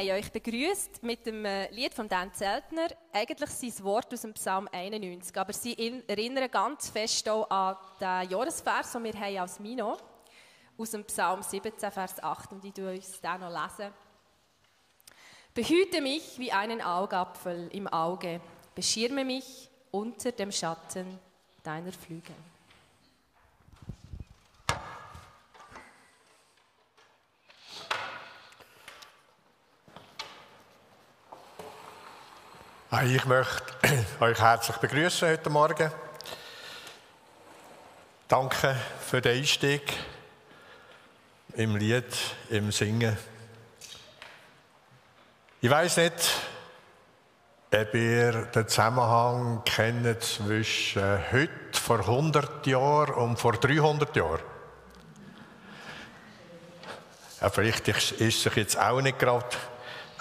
haben euch begrüßt mit dem äh, Lied von Dan Zeltner. Eigentlich sein Wort aus dem Psalm 91, aber sie in- erinnern ganz fest auch an den Jahresvers, den wir haben als Mino aus dem Psalm 17, Vers 8. Und ich tue uns den noch lesen. Behüte mich wie einen Augapfel im Auge, beschirme mich unter dem Schatten deiner Flügel. Ich möchte euch herzlich begrüßen heute Morgen. Danke für den Einstieg im Lied, im Singen. Ich weiß nicht, ob ihr den Zusammenhang kennt zwischen heute, vor 100 Jahren und vor 300 Jahren. Ja, vielleicht ist es sich jetzt auch nicht gerade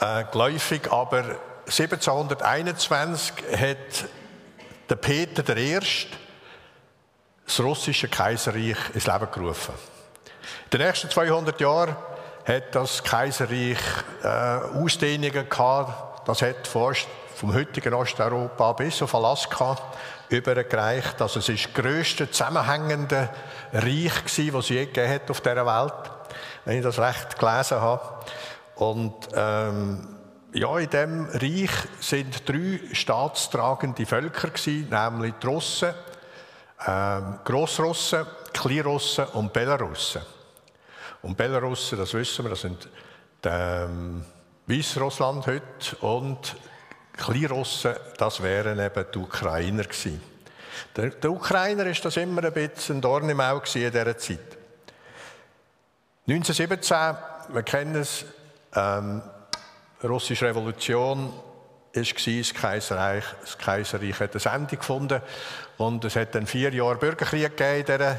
äh, geläufig, aber 1721 hat der Peter I. das russische Kaiserreich ins Leben gerufen. In den nächsten 200 Jahren hat das Kaiserreich äh, Ausdehnungen gehabt. Das hat fast vom heutigen Osteuropa bis auf Alaska übergereicht. Also es ist das grösste zusammenhängende Reich gewesen, das es je gegeben hat auf dieser Welt, wenn ich das recht gelesen habe. Und ähm, ja, in diesem Reich sind drei staatstragende Völker nämlich die Russen, ähm, Grossrussen, Kleinrussen und Belarussen. Und Belarussen, das wissen wir, das sind ähm, Weißrussland heute und Kleinrussen, das wären eben die Ukrainer gewesen. Der, der Ukrainer ist das immer ein bisschen ein Dorn im Auge in dieser Zeit. 1917, wir kennen es, ähm, russische Revolution ist das Kaiserreich, das Kaiserreich hat ein Ende gefunden und es hat dann vier Jahre Bürgerkrieg gegeben in dieser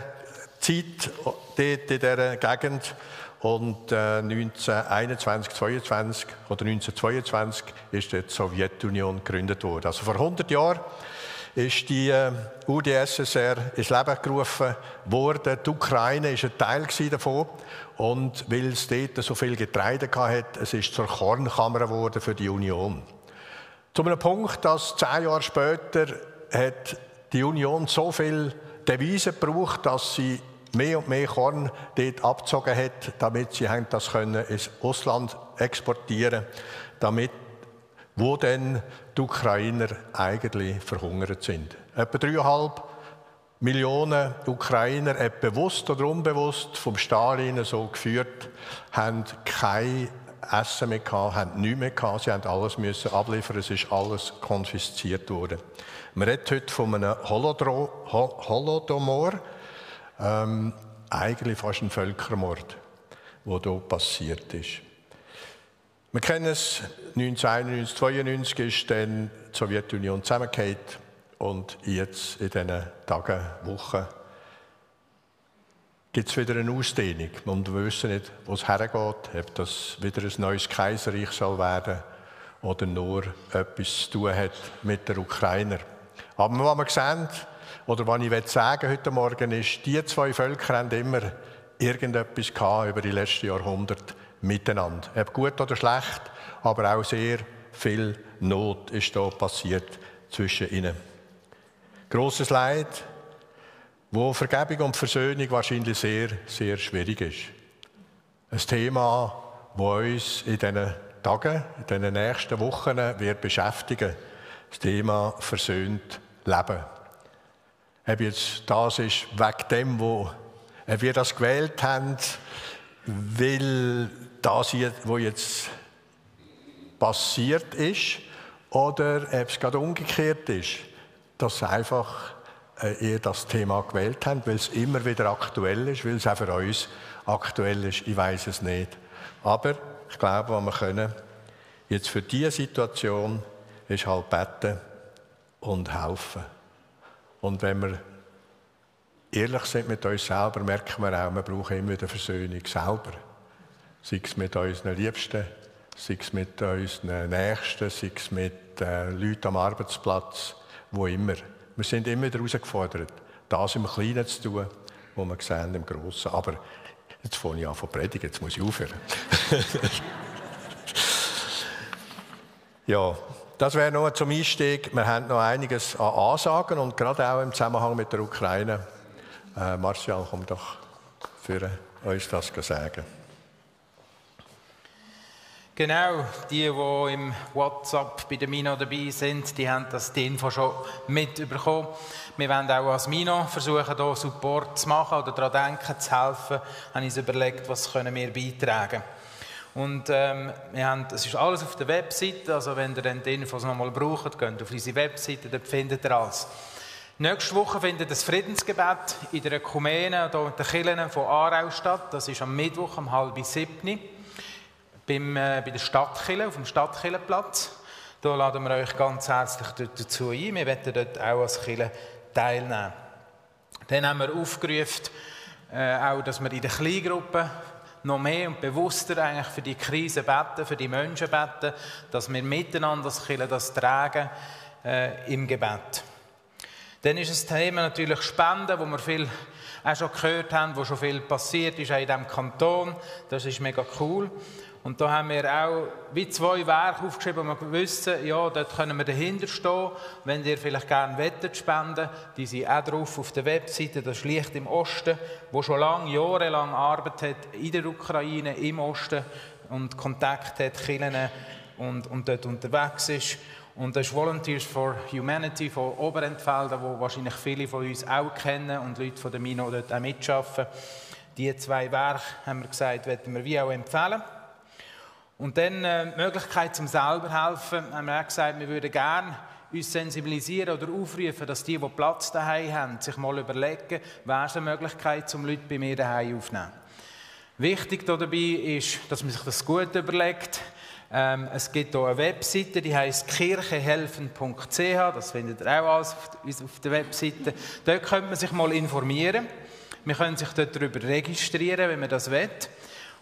Zeit, dort in dieser Gegend und äh, 1921, 22 oder 1922 ist die Sowjetunion gegründet worden. Also vor 100 Jahren ist die äh, UdSSR ins Leben gerufen worden. Die Ukraine ist ein Teil davon und weil es dort so viel Getreide hatte, es ist zur Kornkammer geworden für die Union. Zu einem Punkt, dass zehn Jahre später hat die Union so viel Devisen gebraucht, dass sie mehr und mehr Korn dort abgezogen hat, damit sie das können ins Ausland exportieren, damit wo dann die Ukrainer eigentlich verhungert sind. Etwa dreieinhalb Millionen Ukrainer, bewusst oder unbewusst, vom Stalin so geführt, haben kein Essen mehr gehabt, haben nichts mehr gehabt, sie haben alles müssen abliefern, es ist alles konfisziert worden. Man redet heute von einem Holodro, Hol Holodomor, ähm, eigentlich fast ein Völkermord, der hier passiert ist. Wir kennen es, 1991, 1992 ist dann die Sowjetunion zusammengefallen und jetzt in diesen Tagen, Wochen gibt es wieder eine Ausdehnung. Und wir wissen nicht, wo es hergeht, ob das wieder ein neues Kaiserreich soll werden oder nur etwas zu tun hat mit der Ukrainer. Aber was wir sehen, oder was ich sagen heute Morgen ist, die zwei Völker haben immer irgendetwas gehabt über die letzten Jahrhunderte miteinander. Ob gut oder schlecht, aber auch sehr viel Not ist da passiert zwischen ihnen. Großes Leid, wo Vergebung und Versöhnung wahrscheinlich sehr, sehr schwierig ist. Ein Thema, das uns in diesen Tagen, in den nächsten Wochen wird beschäftigen. Das Thema versöhnt Leben. Ob jetzt das ist wegen dem, wo wir das gewählt haben, weil das was jetzt passiert ist, oder ob es gerade umgekehrt ist, dass einfach äh, ihr das Thema gewählt habt, weil es immer wieder aktuell ist, weil es auch für uns aktuell ist. Ich weiß es nicht. Aber ich glaube, was wir können, jetzt für diese Situation, ist halt beten und helfen. Und wenn wir ehrlich sind mit uns selber, merken wir auch, wir brauchen immer wieder Versöhnung selber. Sei es mit unseren Liebsten, sei es mit unseren Nächsten, sei es mit äh, Leuten am Arbeitsplatz, wo immer. Wir sind immer herausgefordert, das im Kleinen zu tun, was wir sehen im Grossen. Aber jetzt fange ich an zu predigen, jetzt muss ich aufhören. ja, das wäre noch zum Einstieg. Wir haben noch einiges an Ansagen und gerade auch im Zusammenhang mit der Ukraine. Äh, Martial, komm doch für uns das sagen. Genau, die, die im WhatsApp bei der Mino dabei sind, die haben das die Info schon mitbekommen. Wir wollen auch als Mino versuchen, hier Support zu machen oder daran denken, zu helfen. Haben uns überlegt, was können wir beitragen und ähm, wir haben, das ist alles auf der Webseite, also wenn ihr dann die Infos nochmal braucht, geht auf unsere Webseite, dort findet ihr alles. Nächste Woche findet das Friedensgebet in der Ökumene, hier in den Kirchen von Aarau statt. Das ist am Mittwoch um halb sieben beim, äh, bei der Stadtkille, auf dem Stadtkillenplatz. Da laden wir euch ganz herzlich dazu ein. Wir werden dort auch als Kille teilnehmen. Dann haben wir aufgerufen, äh, auch, dass wir in den Kleingruppen noch mehr und bewusster eigentlich für die Krise beten, für die Menschen beten, dass wir miteinander als Kirche das tragen äh, im Gebet. Dann ist das Thema natürlich Spenden, wo wir viel auch schon gehört haben, wo schon viel passiert ist, auch in diesem Kanton. Das ist mega cool. Und da haben wir auch wie zwei Werke aufgeschrieben, wo wir wissen, ja, dort können wir dahinter stehen. Wenn ihr vielleicht gerne wettet spenden, die sind auch drauf auf der Webseite, das ist Licht im Osten, wo schon lange, jahrelang arbeitet in der Ukraine, im Osten und Kontakt hat, Kirchen und, und dort unterwegs ist. Und das ist Volunteers for Humanity von Oberentfelden, wo wahrscheinlich viele von uns auch kennen und Leute von der Mino dort auch mitarbeiten. Diese zwei Werke, haben wir gesagt, werden wir wie auch empfehlen. Und dann äh, die Möglichkeit zum selber helfen, haben wir auch gesagt, wir würden gerne uns sensibilisieren oder aufrufen, dass die, die Platz daheim haben, sich mal überlegen, wäre es eine Möglichkeit, um Leute bei mir daheim aufzunehmen. Wichtig dabei ist, dass man sich das gut überlegt. Ähm, es gibt hier eine Webseite, die heißt kirchehelfen.ch. Das findet ihr auch alles auf der Webseite. Dort könnte man sich mal informieren. Man können sich dort darüber registrieren, wenn man das will.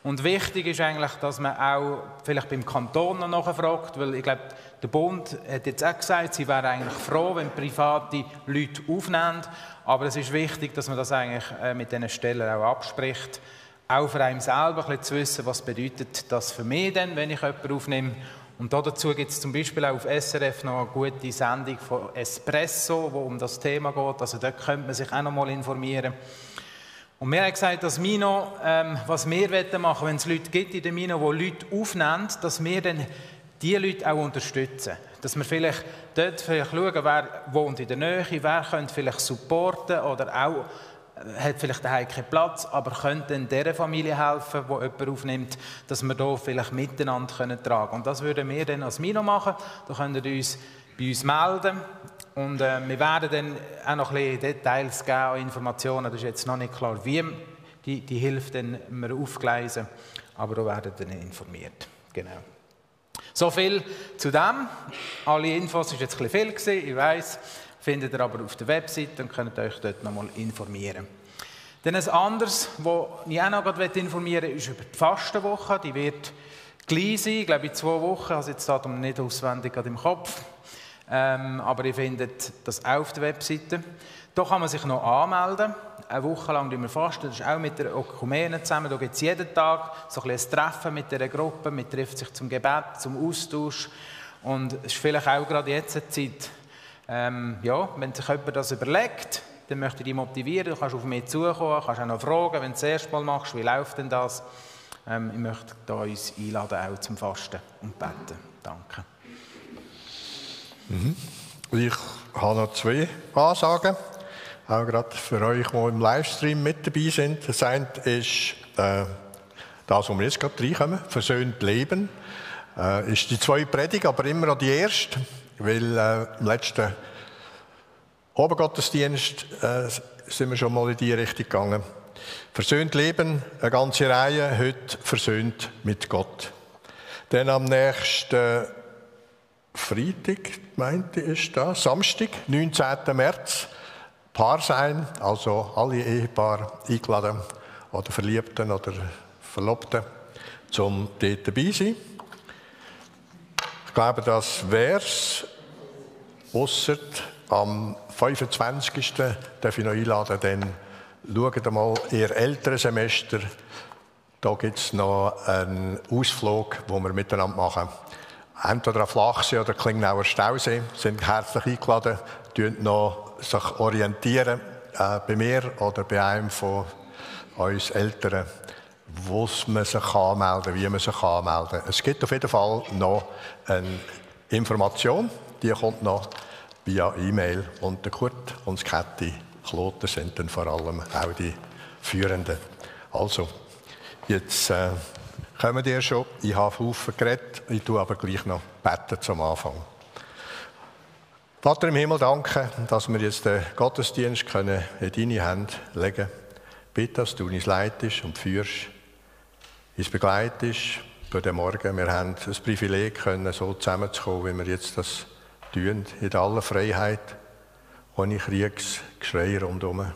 Und wichtig ist eigentlich, dass man auch vielleicht beim Kanton noch nachfragt, weil ich glaube, der Bund hat jetzt auch gesagt, sie wären eigentlich froh, wenn private Leute aufnehmen. Aber es ist wichtig, dass man das eigentlich äh, mit diesen Stellen auch abspricht. Auch für einen selber ein zu wissen, was bedeutet das für mich denn, wenn ich jemanden aufnehme. Und dazu gibt es zum Beispiel auch auf SRF noch eine gute Sendung von Espresso, wo um das Thema geht. Also dort könnte man sich auch noch mal informieren. Und wir haben gesagt, dass Mino, ähm, was wir machen wollen, wenn es Leute gibt in der Mino, die Leute aufnehmen, dass wir dann diese Leute auch unterstützen. Dass wir vielleicht dort vielleicht schauen, wer wohnt in der Nähe, wer könnte vielleicht supporten oder auch äh, hat vielleicht daheim keinen Platz, aber könnte dann dieser Familie helfen, die jemand aufnimmt, dass wir hier vielleicht miteinander tragen können. Und das würden wir dann als Mino machen. Da könnt ihr uns bei uns melden. Und äh, wir werden dann auch noch ein bisschen Details geben an Informationen. Das ist jetzt noch nicht klar, wie die, die Hilfe dann wir aufgleisen. Aber da werden dann informiert. Genau. So viel zu dem. Alle Infos ist jetzt ein bisschen viel gewesen, ich weiß. Findet ihr aber auf der Website und könnt euch dort nochmal informieren. Dann ein anderes, das ich auch noch informieren möchte, ist über die Fastenwoche. Die wird gleich sein, ich glaube in zwei Wochen. Also jetzt Datum nicht auswendig im Kopf. Ähm, aber ihr findet das auf der Webseite. Da kann man sich noch anmelden. Eine Woche lang wir fasten. Das ist auch mit der Ökumene zusammen. Da gibt es jeden Tag so ein, ein Treffen mit der Gruppe. Man trifft sich zum Gebet, zum Austausch. Und es ist vielleicht auch gerade jetzt eine Zeit, ähm, ja, wenn sich jemand das überlegt, dann möchte ich dich motivieren. Du kannst auf mich zukommen, kannst auch noch fragen, wenn du das erste Mal machst, wie läuft denn das? Ähm, ich möchte da uns einladen, auch zum Fasten und Beten. Danke. Mhm. Ich habe noch zwei Ansagen, auch gerade für euch, die im Livestream mit dabei sind. Das eine ist äh, das, wo wir jetzt gerade reinkommen, versöhnt leben. Äh, ist die zweite Predigt, aber immer noch die erste, weil äh, im letzten Obergottesdienst äh, sind wir schon mal in die Richtung gegangen. Versöhnt leben, eine ganze Reihe, heute versöhnt mit Gott. Dann am nächsten Freitag, meinte ich da, Samstag, 19. März, Paar sein, also alle Ehepaare eingeladen oder Verliebten oder Verlobten, zum dort dabei sein. Ich glaube, das wäre es, ausser am 25. darf ich noch einladen, dann schaut mal ihr ältere Semester. Da gibt es noch einen Ausflug, den wir miteinander machen. Entweder auf Flachsee oder Klingnauer Stausee sind herzlich eingeladen, sich noch sich orientieren äh, bei mir oder bei einem von uns Älteren, wo man sich anmelden kann, wie man sich anmelden kann. Es gibt auf jeden Fall noch eine Information, die kommt noch via E-Mail. Und Kurt und Kätti Kloten sind dann vor allem auch die Führenden. Also, jetzt äh, kommen die schon. Ich habe Haufen geredet, ich tue aber gleich noch beten zum Anfang. Vater im Himmel, danke, dass wir jetzt den Gottesdienst können in deine Hände legen können. Bitte, dass du uns leitest und führst, uns begleitest für den Morgen. Wir haben das Privileg, können, so zusammenzukommen, wie wir jetzt das tun, in aller Freiheit, ohne Kriegsgeschrei rundherum,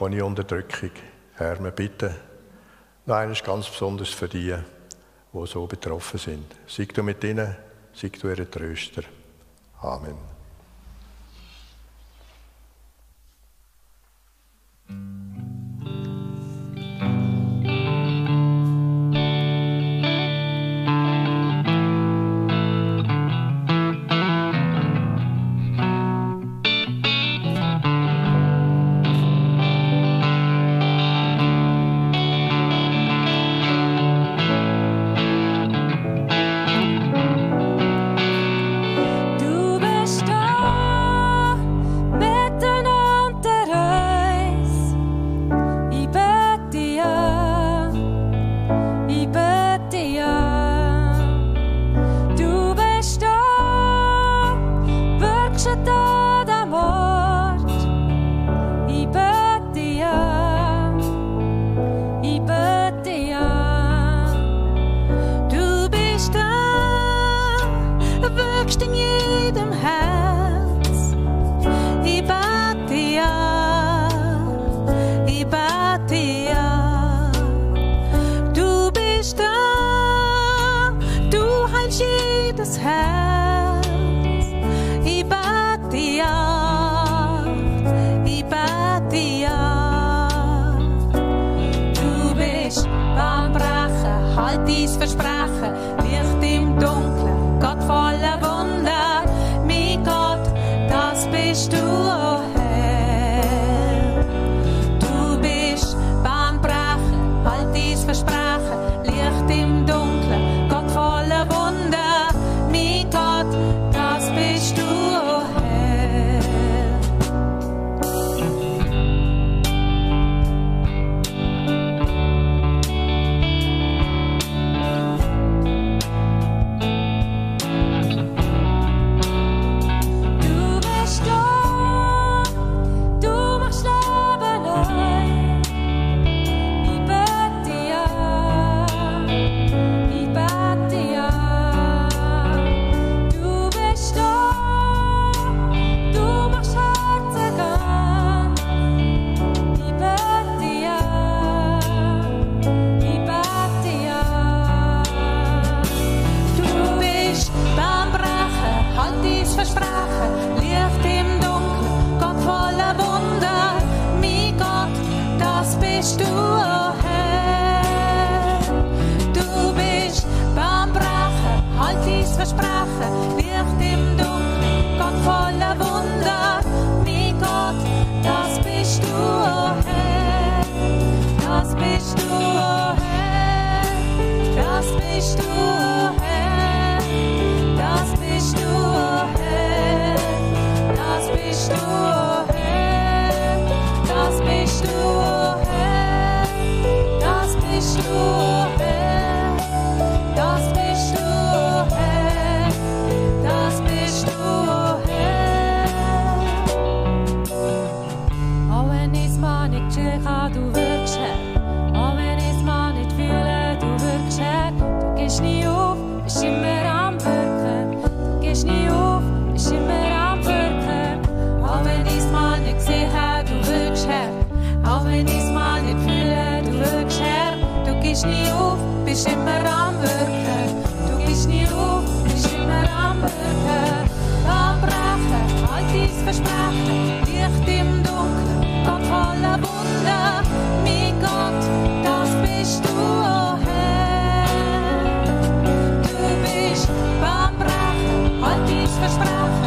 ohne Unterdrückung. Herr, wir bitten, noch eines ganz besonders für die, die so betroffen sind. Sei du mit ihnen, sei du ihre Tröster. Amen. nossas praças. Bist am. Du gehst nie auf, bist immer am Wirken. Am Brechen, halt dein Versprechen, Licht im Dunkeln, Gott voller Wunder. Mein Gott, das bist du, oh Herr. Du bist beim Brechen, halt dein Versprechen,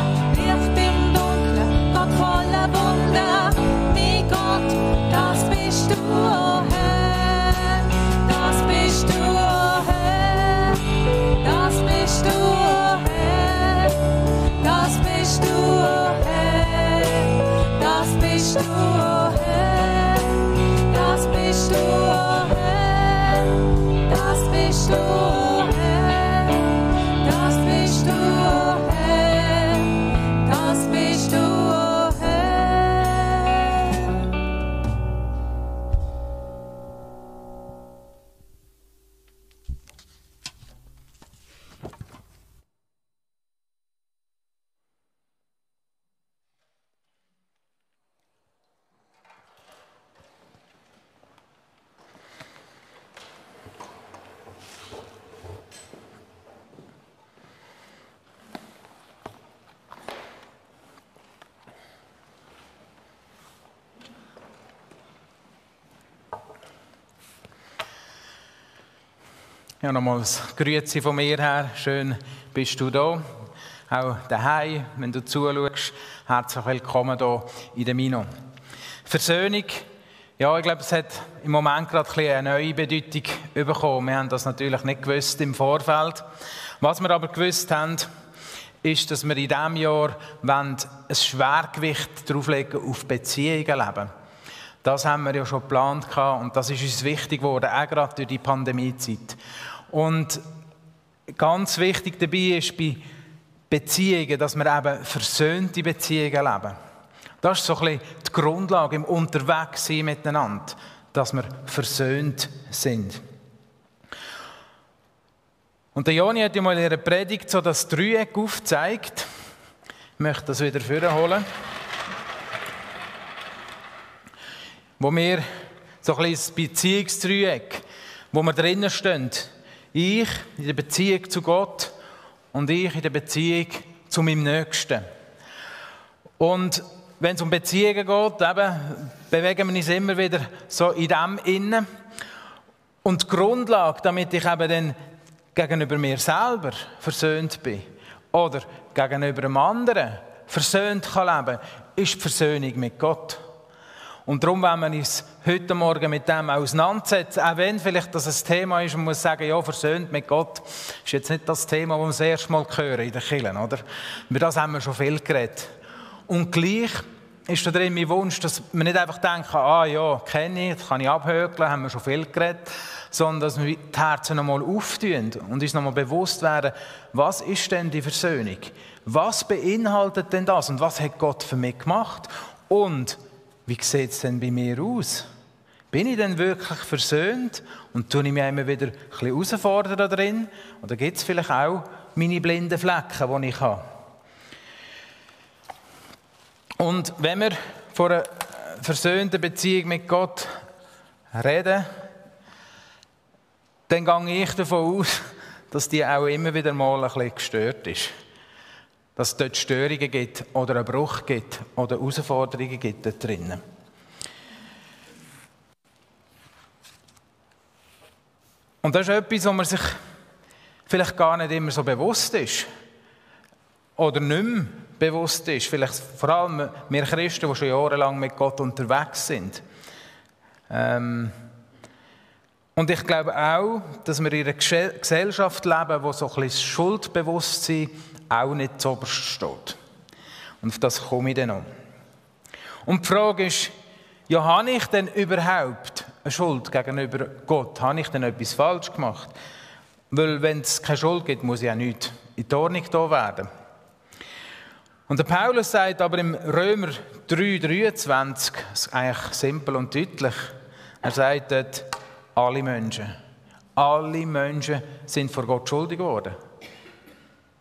Ja, nochmals Grüezi von mir her. Schön bist du da. Auch daheim, wenn du zuschaust. Herzlich willkommen hier in der Mino. Versöhnung, ja, ich glaube, es hat im Moment gerade ein eine neue Bedeutung bekommen. Wir haben das natürlich nicht gewusst im Vorfeld. Was wir aber gewusst haben, ist, dass wir in diesem Jahr ein Schwergewicht drauflegen auf Beziehungen leben. Das haben wir ja schon geplant und das ist uns wichtig geworden, auch gerade durch die Pandemiezeit. Und ganz wichtig dabei ist bei Beziehungen, dass wir eben versöhnte Beziehungen leben. Das ist so ein bisschen die Grundlage im Unterwegssein miteinander, dass wir versöhnt sind. Und der Joni hat ja mal in ihrer Predigt so das Dreieck aufgezeigt. Ich möchte das wieder vorholen. Wo wir so ein bisschen das Beziehungsdreieck, wo wir drinnen stehen. Ich in der Beziehung zu Gott und ich in der Beziehung zu meinem Nächsten. Und wenn es um Beziehungen geht, eben, bewegen wir uns immer wieder so in dem innen. Und die Grundlage, damit ich eben dann gegenüber mir selber versöhnt bin oder gegenüber einem anderen versöhnt kann leben, ist die Versöhnung mit Gott. Und darum wollen wir uns heute Morgen mit dem auseinandersetzen. Auch wenn vielleicht das ein Thema ist, man muss sagen, ja, versöhnt mit Gott, ist jetzt nicht das Thema, das wir das erste Mal hören in den Kirchen, oder? Über das haben wir schon viel geredet. Und gleich ist da drin mein Wunsch, dass wir nicht einfach denken, ah ja, kenne ich, das kann ich abhökeln, haben wir schon viel geredet, sondern dass wir die Herzen nochmal auftun und uns nochmal bewusst werden, was ist denn die Versöhnung? Was beinhaltet denn das und was hat Gott für mich gemacht? Und wie sieht es denn bei mir aus? Bin ich denn wirklich versöhnt und tue ich mich immer wieder ein bisschen herausfordern da drin? Oder gibt es vielleicht auch meine blinden Flecken, die ich habe? Und wenn wir von einer versöhnten Beziehung mit Gott reden, dann gehe ich davon aus, dass die auch immer wieder mal ein bisschen gestört ist. Dass es dort Störungen gibt oder einen Bruch gibt oder Herausforderungen gibt dort drinnen. Und das ist etwas, wo man sich vielleicht gar nicht immer so bewusst ist. Oder nicht mehr bewusst ist. Vielleicht vor allem wir Christen, die schon jahrelang mit Gott unterwegs sind. Ähm und ich glaube auch, dass wir in einer Gesellschaft leben, wo so ein bisschen Schuldbewusstsein auch nicht zu oberst steht. Und auf das komme ich dann noch. Und die Frage ist, ja, habe ich denn überhaupt eine Schuld gegenüber Gott? Habe ich denn etwas falsch gemacht? Weil wenn es keine Schuld gibt, muss ja nicht in die Ordnung da werden. Und der Paulus sagt aber im Römer 3,23, das ist eigentlich simpel und deutlich, er sagt dort, alle Menschen, alle Menschen sind vor Gott schuldig geworden.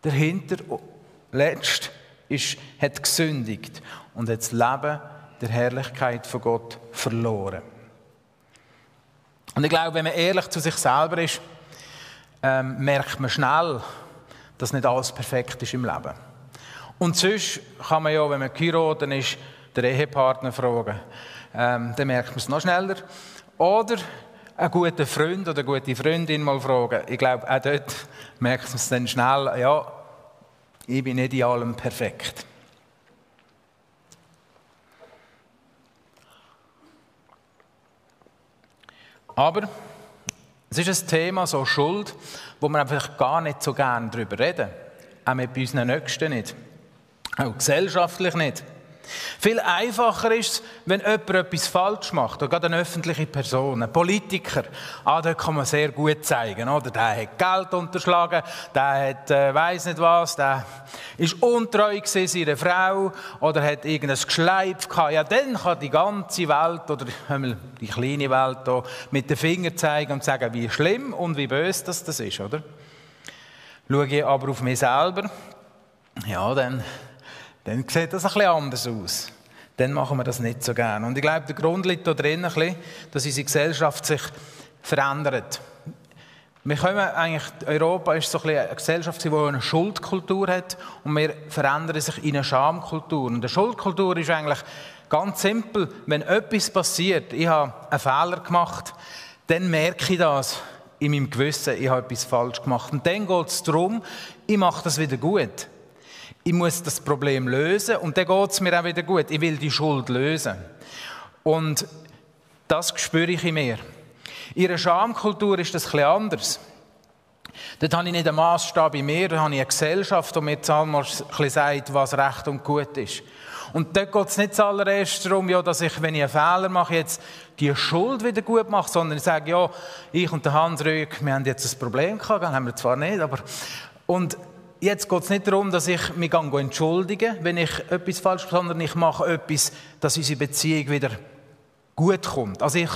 Der Hinterletzt ist, hat gesündigt und hat das Leben der Herrlichkeit von Gott verloren. Und ich glaube, wenn man ehrlich zu sich selber ist, ähm, merkt man schnell, dass nicht alles perfekt ist im Leben. Und sonst kann man ja, wenn man geheiratet ist, den Ehepartner fragen. Ähm, dann merkt man es noch schneller. Oder einen guten Freund oder eine gute Freundin mal fragen. Ich glaube, auch dort merkt man es dann schnell, ja, ich bin nicht in allem perfekt. Aber es ist ein Thema, so Schuld, wo wir einfach gar nicht so gerne darüber reden. Auch mit unseren Nächsten nicht. Auch gesellschaftlich nicht. Viel einfacher ist es, wenn jemand etwas falsch macht, oder gerade eine öffentliche Person, ein Politiker. Ah, da kann man sehr gut zeigen, oder? Der hat Geld unterschlagen, der hat, äh, weiss nicht was, der ist untreu gewesen, seiner Frau, oder hat irgendein Geschleif gehabt. Ja, dann kann die ganze Welt, oder die kleine Welt hier, mit den Fingern zeigen und sagen, wie schlimm und wie böse das, das ist, oder? Schaue ich aber auf mich selber, ja, dann dann sieht das ein bisschen anders aus. Dann machen wir das nicht so gerne. Und ich glaube, der Grund liegt da drin, dass unsere Gesellschaft sich verändert. Wir kommen eigentlich, Europa ist so ein eine Gesellschaft, die eine Schuldkultur hat und wir verändern sich in eine Schamkultur. Und eine Schuldkultur ist eigentlich ganz simpel. Wenn etwas passiert, ich habe einen Fehler gemacht, dann merke ich das in meinem Gewissen, ich habe etwas falsch gemacht. Und dann geht es darum, ich mache das wieder gut. Ich muss das Problem lösen und dann geht es mir auch wieder gut. Ich will die Schuld lösen. Und das spüre ich in mir. In ihrer Schamkultur ist das etwas anders. Dort habe ich nicht einen Maßstab in mir, dort habe ich eine Gesellschaft, die mir zuallererst sagt, was recht und gut ist. Und dort geht es nicht zuallererst darum, ja, dass ich, wenn ich einen Fehler mache, jetzt die Schuld wieder gut mache, sondern ich sage, ja, ich und der Hans Rüeg, wir haben jetzt ein Problem gehabt, haben wir zwar nicht, aber... Und Jetzt geht es nicht darum, dass ich mich entschuldige, wenn ich etwas falsch mache, sondern ich mache etwas, dass unsere Beziehung wieder gut kommt. Also ich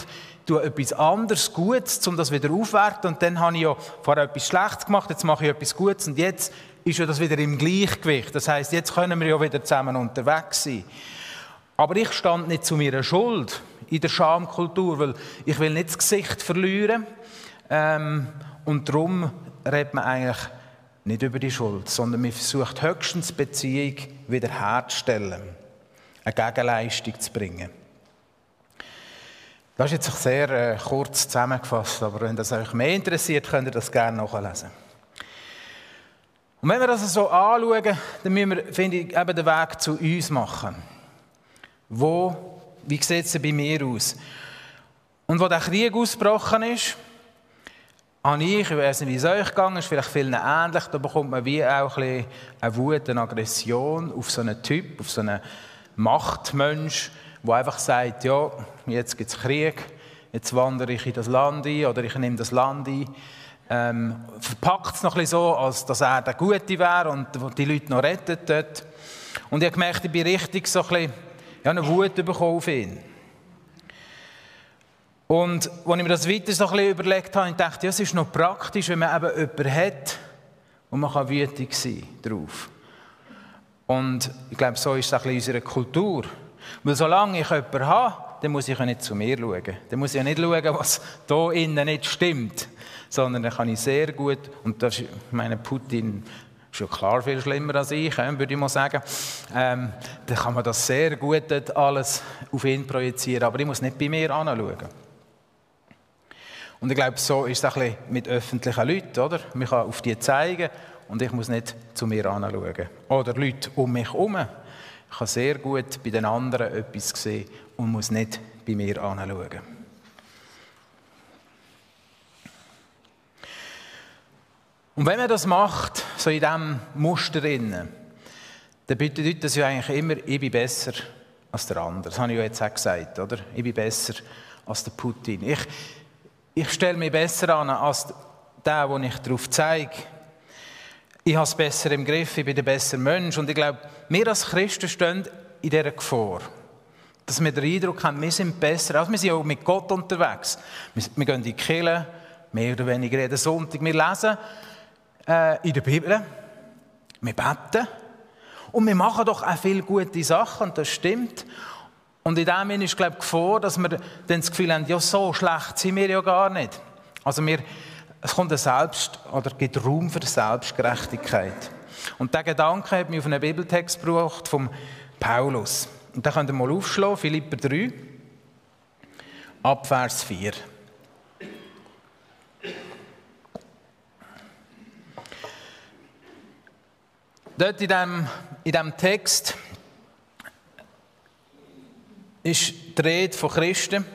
tue etwas anderes Gutes, um das wieder aufwerten und dann habe ich ja vorher etwas Schlechtes gemacht, jetzt mache ich etwas Gutes und jetzt ist ja das wieder im Gleichgewicht. Das heißt, jetzt können wir ja wieder zusammen unterwegs sein. Aber ich stand nicht zu meiner Schuld in der Schamkultur, weil ich will nicht das Gesicht verlieren ähm, und darum redet man eigentlich nicht über die Schuld, sondern man versucht höchstens Beziehung wiederherzustellen, eine Gegenleistung zu bringen. Das ist jetzt sehr äh, kurz zusammengefasst, aber wenn das euch mehr interessiert, könnt ihr das gerne nachlesen. Und wenn wir das so anschauen, dann müssen wir, finde ich, eben den Weg zu uns machen. Wo, wie sieht es bei mir aus? Und wo der Krieg ausgebrochen ist, habe ich, ich weiß nicht, wie es euch gegangen ist, vielleicht vielen ähnlich, da bekommt man wie auch ein eine Wut, eine Aggression auf so einen Typ, auf so einen Machtmensch, der einfach sagt, ja, jetzt gibt es Krieg, jetzt wandere ich in das Land ein oder ich nehme das Land ein. Ähm, verpackt es noch ein bisschen so, als dass er der Gute wäre und die Leute noch rettet dort. Und ich habe gemerkt, ich bin richtig so ein bisschen, ja, eine Wut bekommen auf ihn. Und als ich mir das weiter so ein bisschen überlegt habe, ich dachte, ja, es ist noch praktisch, wenn man eben jemanden hat und man kann wütig sein drauf. Und ich glaube, so ist es ein bisschen unsere Kultur. Weil solange ich jemanden habe, dann muss ich ja nicht zu mir schauen. Dann muss ich ja nicht schauen, was hier innen nicht stimmt. Sondern dann kann ich sehr gut, und das ist, meine Putin ist ja klar viel schlimmer als ich, würde ich mal sagen, ähm, dann kann man das sehr gut alles auf ihn projizieren. Aber ich muss nicht bei mir anschauen. Und ich glaube, so ist es ein mit öffentlichen Leuten, oder? Man kann auf die zeigen und ich muss nicht zu mir anschauen. Oder Leute um mich herum. Ich kann sehr gut bei den anderen etwas sehen und muss nicht bei mir anschauen. Und wenn man das macht, so in diesem Muster drin, dann bedeutet das ja eigentlich immer, ich bin besser als der andere. Das habe ich ja jetzt auch gesagt, oder? Ich bin besser als der Putin. Ich, ich stelle mich besser an als der, den ich darauf zeige. Ich habe es besser im Griff, ich bin der bessere Mensch. Und ich glaube, wir als Christen stehen in dieser Gefahr. Dass wir den Eindruck haben, wir sind besser. Also wir sind auch mit Gott unterwegs. Wir, wir gehen in die Kirche, mehr oder weniger jeden Sonntag. Wir lesen äh, in der Bibel, wir beten. Und wir machen doch auch viele gute Sachen, und das stimmt. Und in dem Sinne ist, glaube ich, Gefahr, dass wir dann das Gefühl haben, ja, so schlecht sind wir ja gar nicht. Also wir, es kommt ein Selbst, oder gibt Raum für Selbstgerechtigkeit. Und der Gedanke hat mich auf einen Bibeltext gebracht vom Paulus. Und da könnt ihr mal aufschlagen, Philipper 3, ab Vers 4. Dort in diesem, in diesem Text ist die Rede von Christen,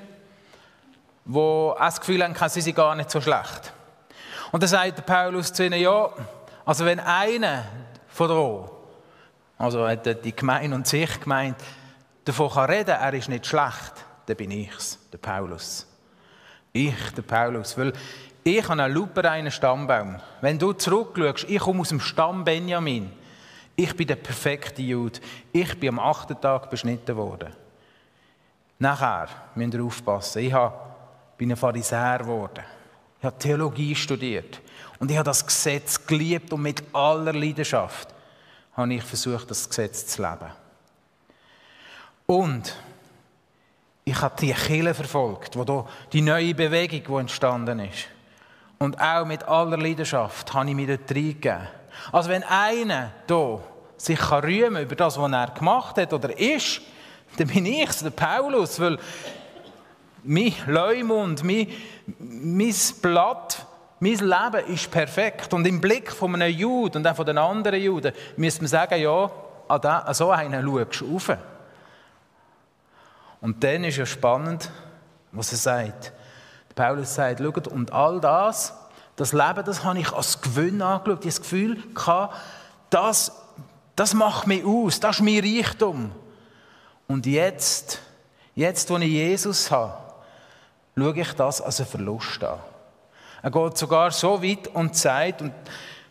die das Gefühl haben, sie sind gar nicht so schlecht. Und dann sagt Paulus zu ihnen, ja, also wenn einer von da, also hat die Gemeinde und sich gemeint, davon kann reden, er ist nicht schlecht, dann bin ich's, der Paulus. Ich, der Paulus, weil ich habe einen lupereinen Stammbaum. Wenn du zurückschaust, ich komme aus dem Stamm Benjamin. Ich bin der perfekte Jude. Ich bin am achten Tag beschnitten worden. Nachher müsst ihr aufpassen. Ich bin ein Pharisäer geworden. Ich habe Theologie studiert. Und ich habe das Gesetz geliebt und mit aller Leidenschaft habe ich versucht, das Gesetz zu leben. Und ich habe die Kirche verfolgt, wo die neue Bewegung, die entstanden ist. Und auch mit aller Leidenschaft habe ich mich dort reingegeben. Also wenn einer hier sich kann rühmen über das, was er gemacht hat oder ist, dann bin ich der Paulus, weil mein Leumund, mein, mein Blatt, mein Leben ist perfekt. Und im Blick von einem Juden und auch von den anderen Juden müssen wir sagen, ja, an so einen schaust du rauf. Und dann ist ja spannend, was er sagt. Paulus sagt, schaut, und all das, das Leben, das habe ich als Gewinn angeschaut. Ich das Gefühl das, das macht mich aus, das ist mein Reichtum. Und jetzt, jetzt, wo ich Jesus habe, schaue ich das als einen Verlust an. Er geht sogar so weit und sagt, und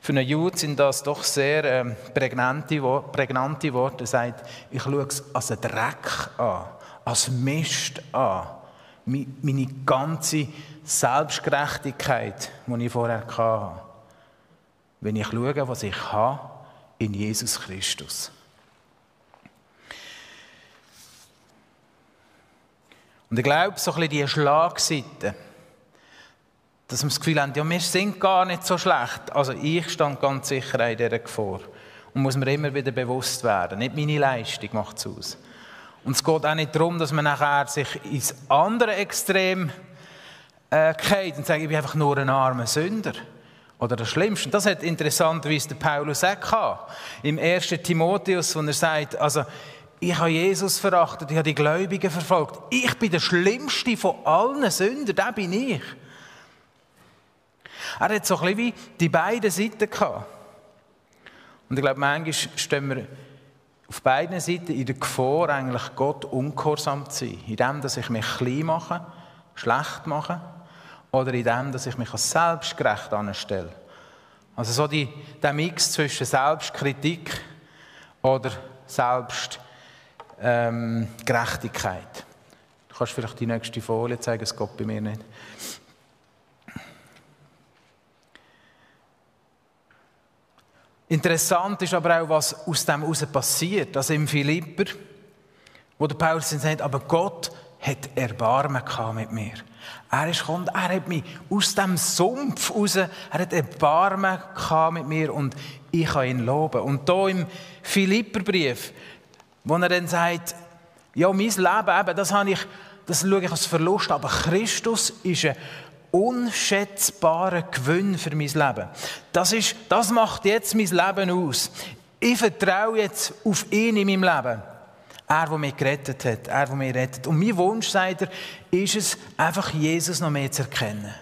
für einen Jude sind das doch sehr ähm, prägnante, prägnante Worte, er sagt, ich schaue es als einen Dreck an, als Mist an. Meine ganze Selbstgerechtigkeit, die ich vorher hatte. Wenn ich schaue, was ich habe in Jesus Christus. Und ich glaube, so ein bisschen die Schlagseite, dass wir das Gefühl haben, ja, wir sind gar nicht so schlecht. Also ich stand ganz sicher in dieser Gefahr. Und muss mir immer wieder bewusst werden. Nicht meine Leistung macht es aus. Und es geht auch nicht darum, dass man nachher sich ins andere Extrem äh, und sagt, ich bin einfach nur ein armer Sünder. Oder das Schlimmste. Das hat interessanterweise der Paulus auch Im 1. Timotheus, wo er sagt, also, ich habe Jesus verachtet, ich habe die Gläubigen verfolgt. Ich bin der Schlimmste von allen Sündern, der bin ich. Er hat so ein bisschen wie die beiden Seiten gehabt. Und ich glaube, manchmal stehen wir auf beiden Seiten in der Gefahr, eigentlich Gott ungehorsam zu sein. In dem, dass ich mich klein mache, schlecht mache oder in dem, dass ich mich als selbstgerecht anstelle. Also so die, der Mix zwischen Selbstkritik oder Selbstgerechtigkeit. Ähm, du kannst vielleicht die nächste Folie zeigen, es geht bei mir nicht. Interessant ist aber auch, was aus dem heraus passiert. Also im Philipper, wo der Paulus sagt, aber Gott hat Erbarmen mit mir. Er ist gekommen, er hat mich aus dem Sumpf raus, er hat Erbarmen mit mir und ich kann ihn loben. Und hier im Philipperbrief, wo er dann sagt, ja, mein Leben, eben, das, habe ich, das schaue ich als Verlust, aber Christus ist eine unschätzbaren Gewinn für mein Leben. Das, ist, das macht jetzt mein Leben aus. Ich vertraue jetzt auf ihn in meinem Leben. Er, der mich gerettet hat, er, der mich rettet. Und mein Wunsch, sagt er, ist es, einfach Jesus noch mehr zu erkennen.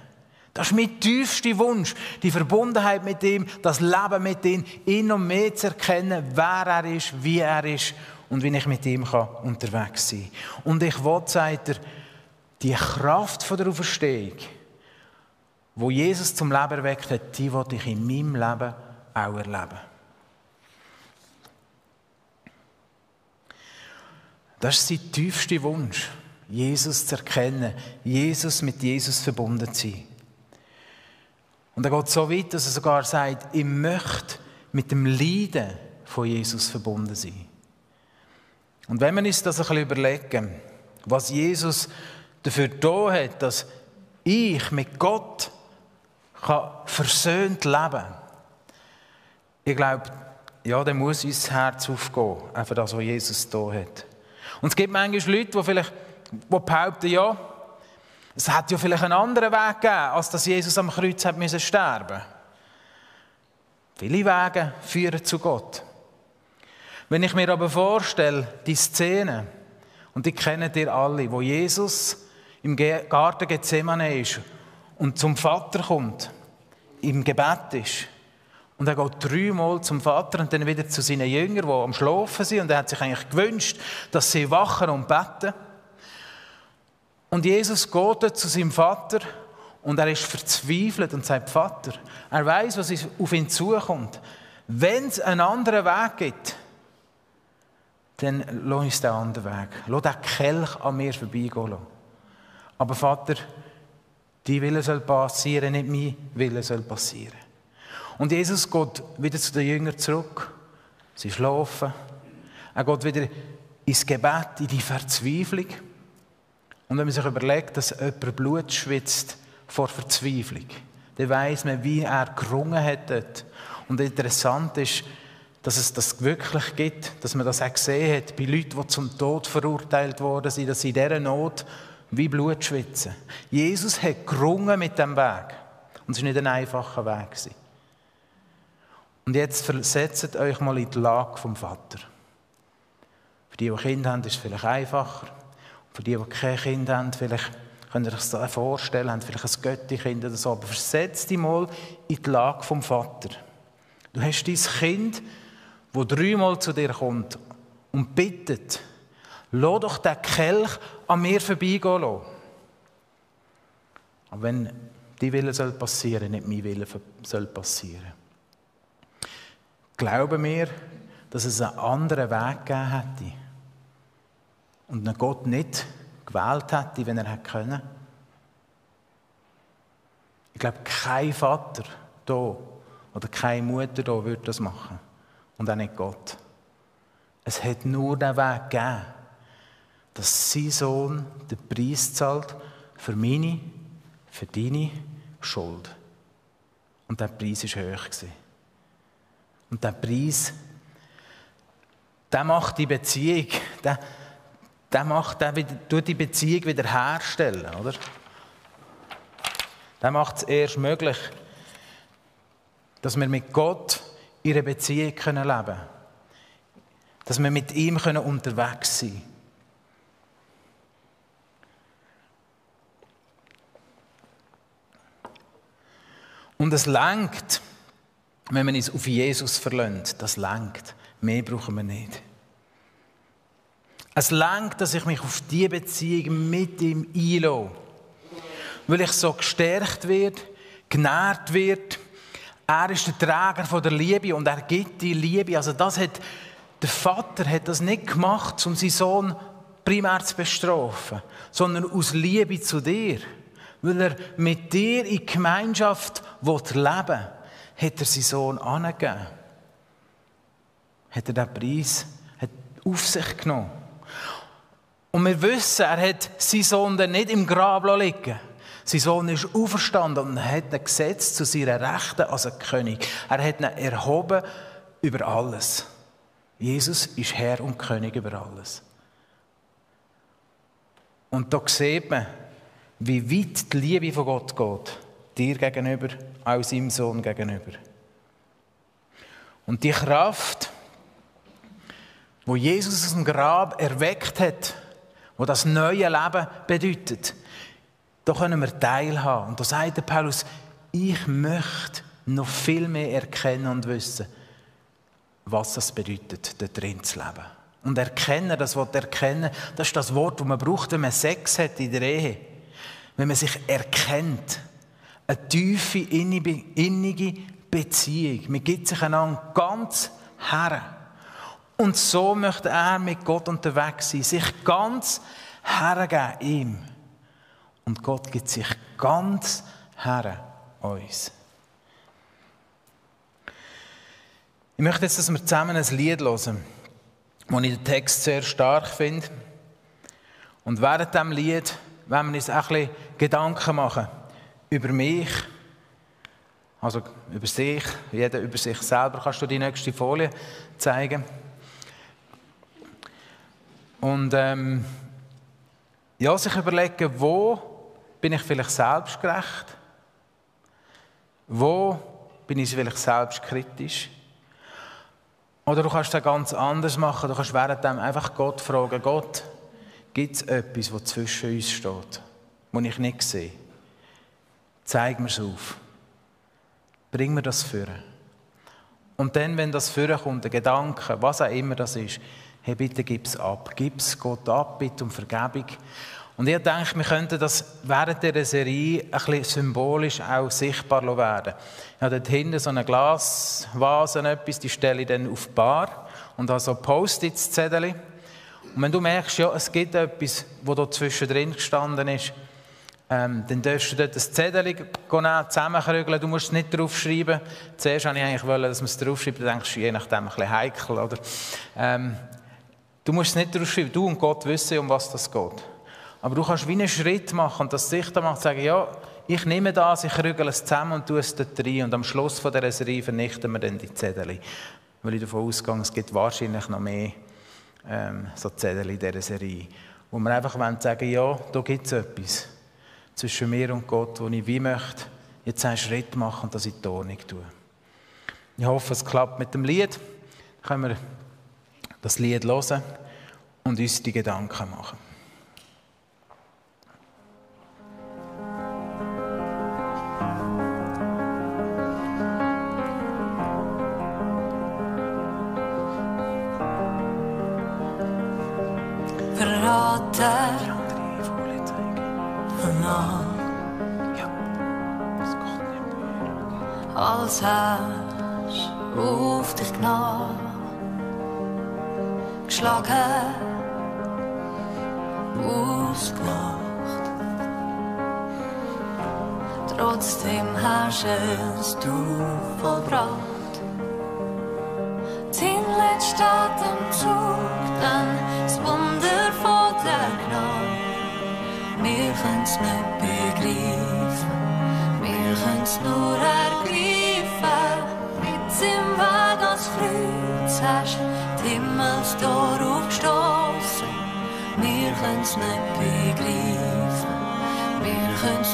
Das ist mein tiefster Wunsch, die Verbundenheit mit ihm, das Leben mit ihm, ihn noch mehr zu erkennen, wer er ist, wie er ist und wie ich mit ihm unterwegs sein kann. Und ich will, sagt er, die Kraft der Auferstehung, wo Jesus zum Leben erweckt hat, die will ich in meinem Leben auch erleben. Das ist sein tiefster Wunsch, Jesus zu erkennen, Jesus mit Jesus verbunden zu sein. Und er geht so weit, dass er sogar sagt, ich möchte mit dem Leiden von Jesus verbunden sein. Und wenn wir uns das ein bisschen überlegen, was Jesus dafür da hat, dass ich mit Gott kann versöhnt leben kann, ich glaube, ja, dann muss unser Herz aufgehen, einfach das, was Jesus da hat. Und es gibt manchmal Leute, die vielleicht die behaupten, ja, es hat ja vielleicht einen anderen Weg gegeben, als dass Jesus am Kreuz hat müssen sterben. Viele Wege führen zu Gott. Wenn ich mir aber vorstelle, die Szene, und die kennen ihr alle, wo Jesus im Garten Gethsemane ist und zum Vater kommt, im Gebet ist, und er geht dreimal zum Vater und dann wieder zu seinen Jüngern, die am Schlafen sind. Und er hat sich eigentlich gewünscht, dass sie wachen und beten. Und Jesus geht zu seinem Vater und er ist verzweifelt und sagt, Vater, er weiß, was auf ihn zukommt. Wenn es einen anderen Weg gibt, dann lass uns den anderen Weg. Lass den Kelch an mir vorbeigehen. Aber Vater, die Wille soll passieren, nicht mein Wille soll passieren. Und Jesus geht wieder zu den Jüngern zurück. Sie schlafen. Er geht wieder ins Gebet, in die Verzweiflung. Und wenn man sich überlegt, dass jemand Blut schwitzt vor Verzweiflung, dann weiß man, wie er gerungen hat. Und interessant ist, dass es das wirklich gibt, dass man das auch gesehen hat bei Leuten, die zum Tod verurteilt worden sind, dass sie in dieser Not wie Blut schwitzen. Jesus hat gerungen mit dem Weg. Und es war nicht ein einfacher Weg. Und jetzt versetzt euch mal in die Lage vom Vater. Für die, die Kinder haben, ist es vielleicht einfacher. Für die, die kein Kind haben, vielleicht könnt ihr euch das vorstellen, haben vielleicht ein Götti-Kind oder so. Aber versetzt dich mal in die Lage vom Vater. Du hast dein Kind, das dreimal zu dir kommt und bittet, lass doch den Kelch an mir vorbeigehen lassen. Aber wenn die Wille soll passieren, nicht mein Wille soll passieren glauben wir, dass es einen anderen Weg gegeben hätte und einen Gott nicht gewählt hätte, wenn er hätte können. Ich glaube, kein Vater da oder keine Mutter da würde das machen. Und auch nicht Gott. Es hat nur den Weg gegeben, dass sein Sohn den Preis zahlt für meine, für deine Schuld. Und der Preis war hoch. Und der Preis, der macht die Beziehung, der, der macht, der tut die Beziehung wiederherstellen, oder? Der macht es erst möglich, dass wir mit Gott ihre Beziehung leben können. Dass wir mit ihm unterwegs sein können. Und es lenkt, wenn wir uns auf Jesus verlönt, das langt. Mehr brauchen wir nicht. Es langt, dass ich mich auf die Beziehung mit ihm einlasse. Weil ich so gestärkt wird, genährt wird. Er ist der Träger von der Liebe und er gibt die Liebe. Also das hat, der Vater hat das nicht gemacht, um seinen Sohn primär zu bestrafen, sondern aus Liebe zu dir. Weil er mit dir in Gemeinschaft leben will hat er seinen Sohn angegeben. Hat er diesen Preis hat auf sich genommen. Und wir wissen, er hat seinen Sohn dann nicht im Grab liegen Sein Sohn ist auferstanden und hat ihn gesetzt zu seiner Rechten als König. Er hat ihn erhoben über alles. Jesus ist Herr und König über alles. Und da sieht man, wie weit die Liebe von Gott geht, dir gegenüber, auch seinem Sohn gegenüber. Und die Kraft, wo Jesus aus dem Grab erweckt hat, wo das neue Leben bedeutet, da können wir teilhaben. Und da sagt der Paulus, ich möchte noch viel mehr erkennen und wissen, was das bedeutet, dort drin zu leben. Und erkennen, das Wort erkennen, das ist das Wort, das man braucht, wenn man Sex hat in der Ehe. Wenn man sich erkennt. Eine tiefe, innige Beziehung. Man gibt sich einander ganz her. Und so möchte er mit Gott unterwegs sein, sich ganz hergeben ihm. Und Gott gibt sich ganz her uns. Ich möchte jetzt, dass wir zusammen ein Lied hören, wo ich den Text sehr stark finde. Und während diesem Lied wenn wir uns auch ein bisschen Gedanken machen über mich, also über sich, jeder über sich selber. Kannst du die nächste Folie zeigen? Und ähm, ja, sich überlegen, wo bin ich vielleicht selbstgerecht? Wo bin ich vielleicht selbstkritisch? Oder du kannst das ganz anders machen. Du kannst währenddem einfach Gott fragen, Gott, gibt es etwas, was zwischen uns steht, das ich nicht sehe? Zeig mir es auf. Bring mir das vor. Und dann, wenn das vorkommt, der Gedanke, was auch immer das ist, hey, bitte gib es ab. Gib es Gott ab, bitte um Vergebung. Und ich denke, wir könnten das während dieser Serie ein bisschen symbolisch auch sichtbar werden. Ich habe dort hinten so eine Glasvase, etwas, die stelle ich dann auf die Bar und habe so Post-its-Zettel. Und wenn du merkst, ja, es gibt etwas, wo da zwischendrin gestanden ist, ähm, dann darfst du dort ein Zettel zusammenkrügeln. Du musst es nicht draufschreiben. Zuerst wollte ich eigentlich, wollen, dass man es draufschreibt. Dann denkst du, je nachdem, ein bisschen heikel. Oder? Ähm, du musst es nicht draufschreiben. Du und Gott wissen, um was das geht. Aber du kannst wie einen Schritt machen und das sichtbar machen und sagen, ja, ich nehme das, ich krügele es zusammen und tue es dort rein. Und am Schluss von dieser Serie vernichten wir dann die Zettel. Weil ich davon ausgehe, es gibt wahrscheinlich noch mehr ähm, so Zettel in dieser Serie. Wo wir einfach sagen wollen, ja, da gibt es etwas zwischen mir und Gott, wo ich wie möchte, jetzt einen Schritt machen und das in die Ordnung tun. Ich hoffe, es klappt mit dem Lied. Dann können wir das Lied hören und uns die Gedanken machen. Verrater vanaf. Als huis hoeft ich nach. Geschlagen, ausgelacht. Trotzdem hast du vollbracht. Den letzten Atemzug, dann das Wunder von der Gnade. Wir können's nicht begreifen, wir können's nur ergreifen. Mit im Weg als Kreuz hast die Himmelstor aufgestoßen. Wir können's nicht begreifen, wir können's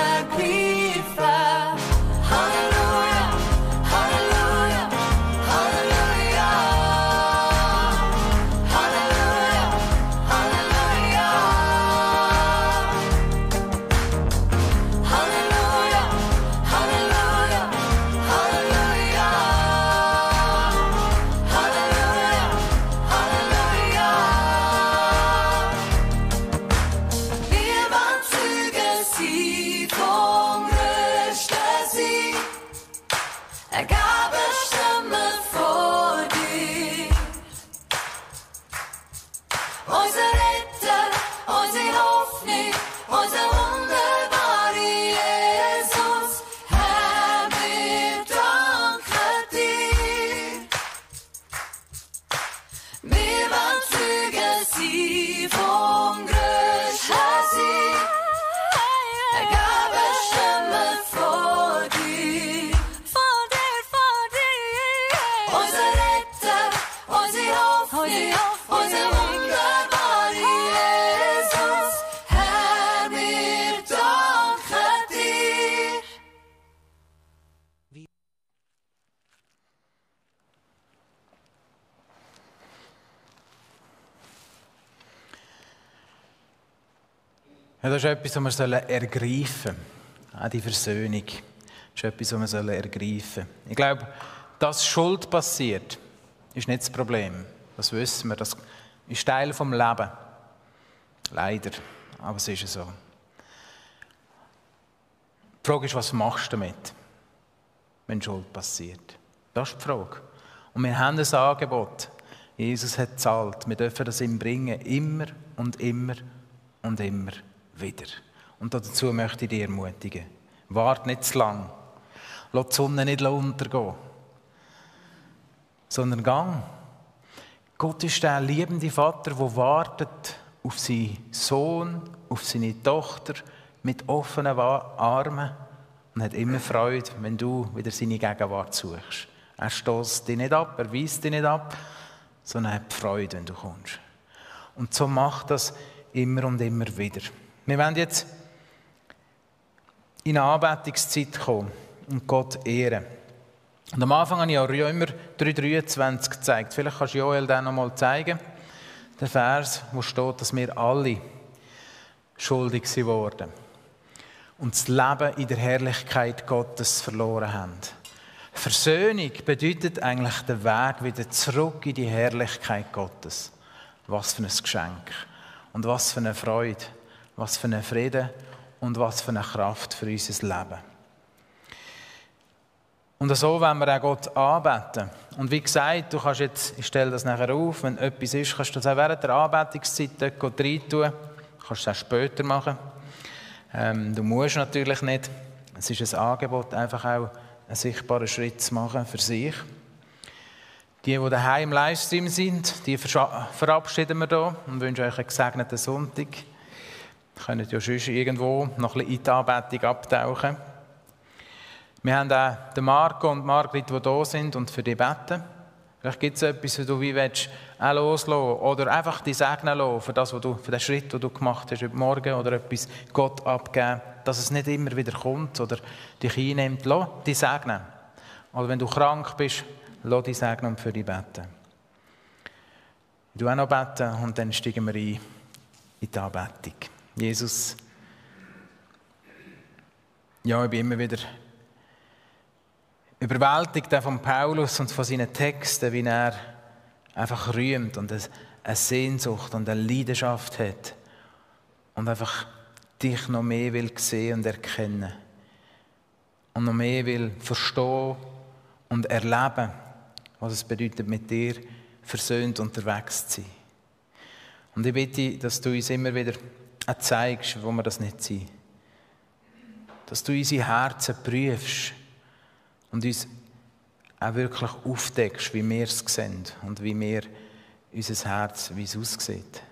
etwas, was wir ergreifen sollen. Auch die Versöhnung. Das ist etwas, was wir ergreifen sollen. Ich glaube, dass Schuld passiert, ist nicht das Problem. Das wissen wir. Das ist Teil vom Leben. Leider. Aber es ist so. Die Frage ist, was machst du damit, wenn Schuld passiert? Das ist die Frage. Und wir haben ein Angebot. Jesus hat zahlt. Wir dürfen das ihm bringen. Immer und immer und immer wieder. Und dazu möchte ich dich ermutigen. Wart nicht zu lang. Lass die Sonne nicht untergehen. Sondern gang. Gott ist der liebende Vater, der wartet auf seinen Sohn, auf seine Tochter mit offenen Armen und hat immer Freude, wenn du wieder seine Gegenwart suchst. Er stößt dich nicht ab, er weist dich nicht ab, sondern er hat Freude, wenn du kommst. Und so macht das immer und immer wieder. Wir werden jetzt in eine Anbetungszeit kommen und Gott ehren. Und am Anfang habe ich auch Römer 3,23 gezeigt. Vielleicht kannst du Joel den noch mal zeigen. Der Vers, wo steht, dass wir alle schuldig geworden und das Leben in der Herrlichkeit Gottes verloren haben. Versöhnung bedeutet eigentlich den Weg wieder zurück in die Herrlichkeit Gottes. Was für ein Geschenk und was für eine Freude, was für einen Frieden und was für eine Kraft für unser Leben. Und so wenn wir auch Gott anbeten. Und wie gesagt, du kannst jetzt, ich stelle das nachher auf, wenn etwas ist, kannst du das auch während der Anbetungszeit dort rein tun. Kannst es auch später machen. Ähm, du musst natürlich nicht. Es ist ein Angebot, einfach auch einen sichtbaren Schritt zu machen für sich. Die, die daheim im Livestream sind, die verabschieden wir hier und wünschen euch einen gesegneten Sonntag. Ihr könnt ja schon irgendwo noch ein bisschen in die Anbetung abtauchen. Wir haben auch den Marco und Margrit, die hier sind und für die beten. Vielleicht gibt es etwas, was du wie willst, auch loslassen oder einfach die segnen lassen für, das, was du, für den Schritt, den du gemacht hast heute Morgen oder etwas Gott abgeben, dass es nicht immer wieder kommt oder dich einnimmt. Lass die segnen. Oder wenn du krank bist, lass die segnen und für dich beten. Du auch noch beten und dann steigen wir ein in die Anbetung. Jesus, ja, ich bin immer wieder überwältigt von Paulus und von seinen Texten, wie er einfach rühmt und eine Sehnsucht und eine Leidenschaft hat und einfach dich noch mehr will sehen und erkennen und noch mehr will verstehen und erleben, was es bedeutet, mit dir versöhnt unterwegs zu sein. Und ich bitte, dass du uns immer wieder zeigst, wo wir das nicht sind. Dass du unsere Herzen prüfst und uns auch wirklich aufdeckst, wie wir es sehen und wie wir unser Herz, wie es aussieht.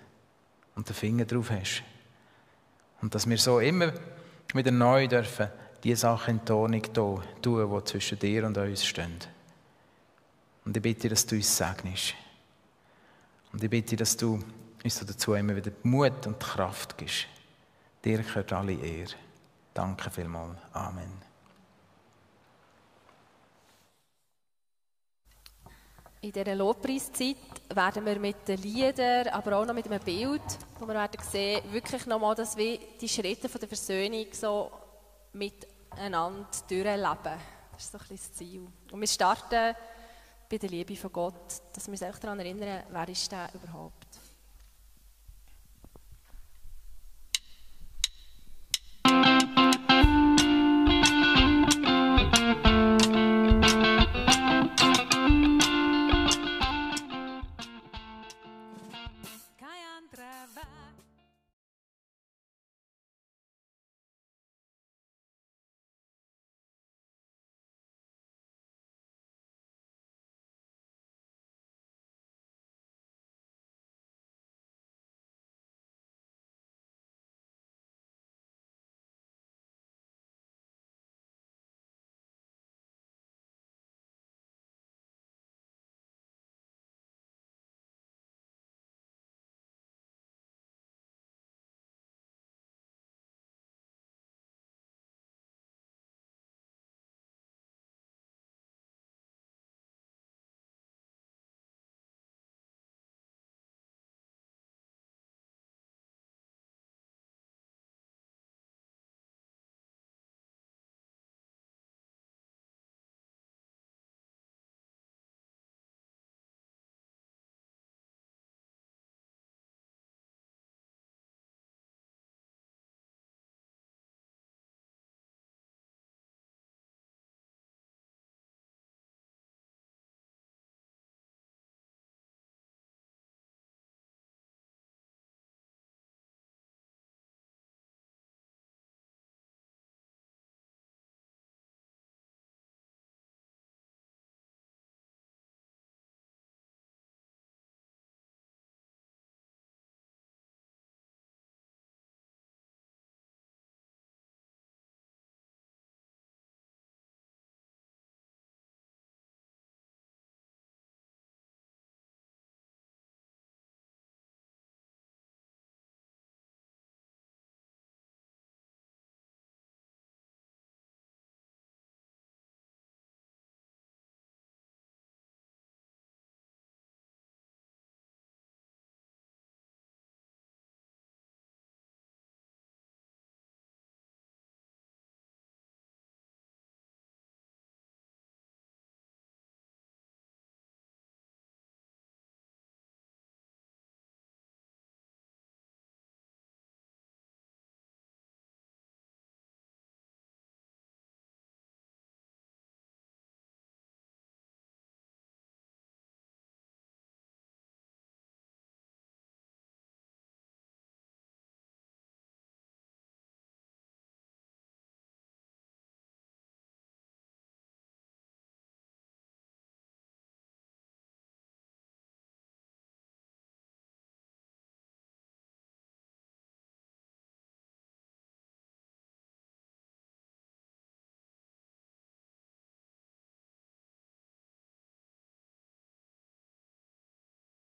Und den Finger drauf hast. Und dass wir so immer wieder neu dürfen, die Sachen in Tonung tun, die zwischen dir und uns stehen. Und ich bitte, dass du uns segnest. Und ich bitte, dass du uns dazu immer wieder Mut und Kraft gibst. Dir gehört alle Ehre. Danke vielmals. Amen. In dieser Lobpreiszeit werden wir mit den Liedern, aber auch noch mit einem Bild, wo wir werden sehen, wirklich nochmal, dass wir die Schritte von der Versöhnung so miteinander durchleben. Das ist so ein bisschen das Ziel. Und wir starten bei der Liebe von Gott, dass wir uns auch daran erinnern, wer ist der überhaupt.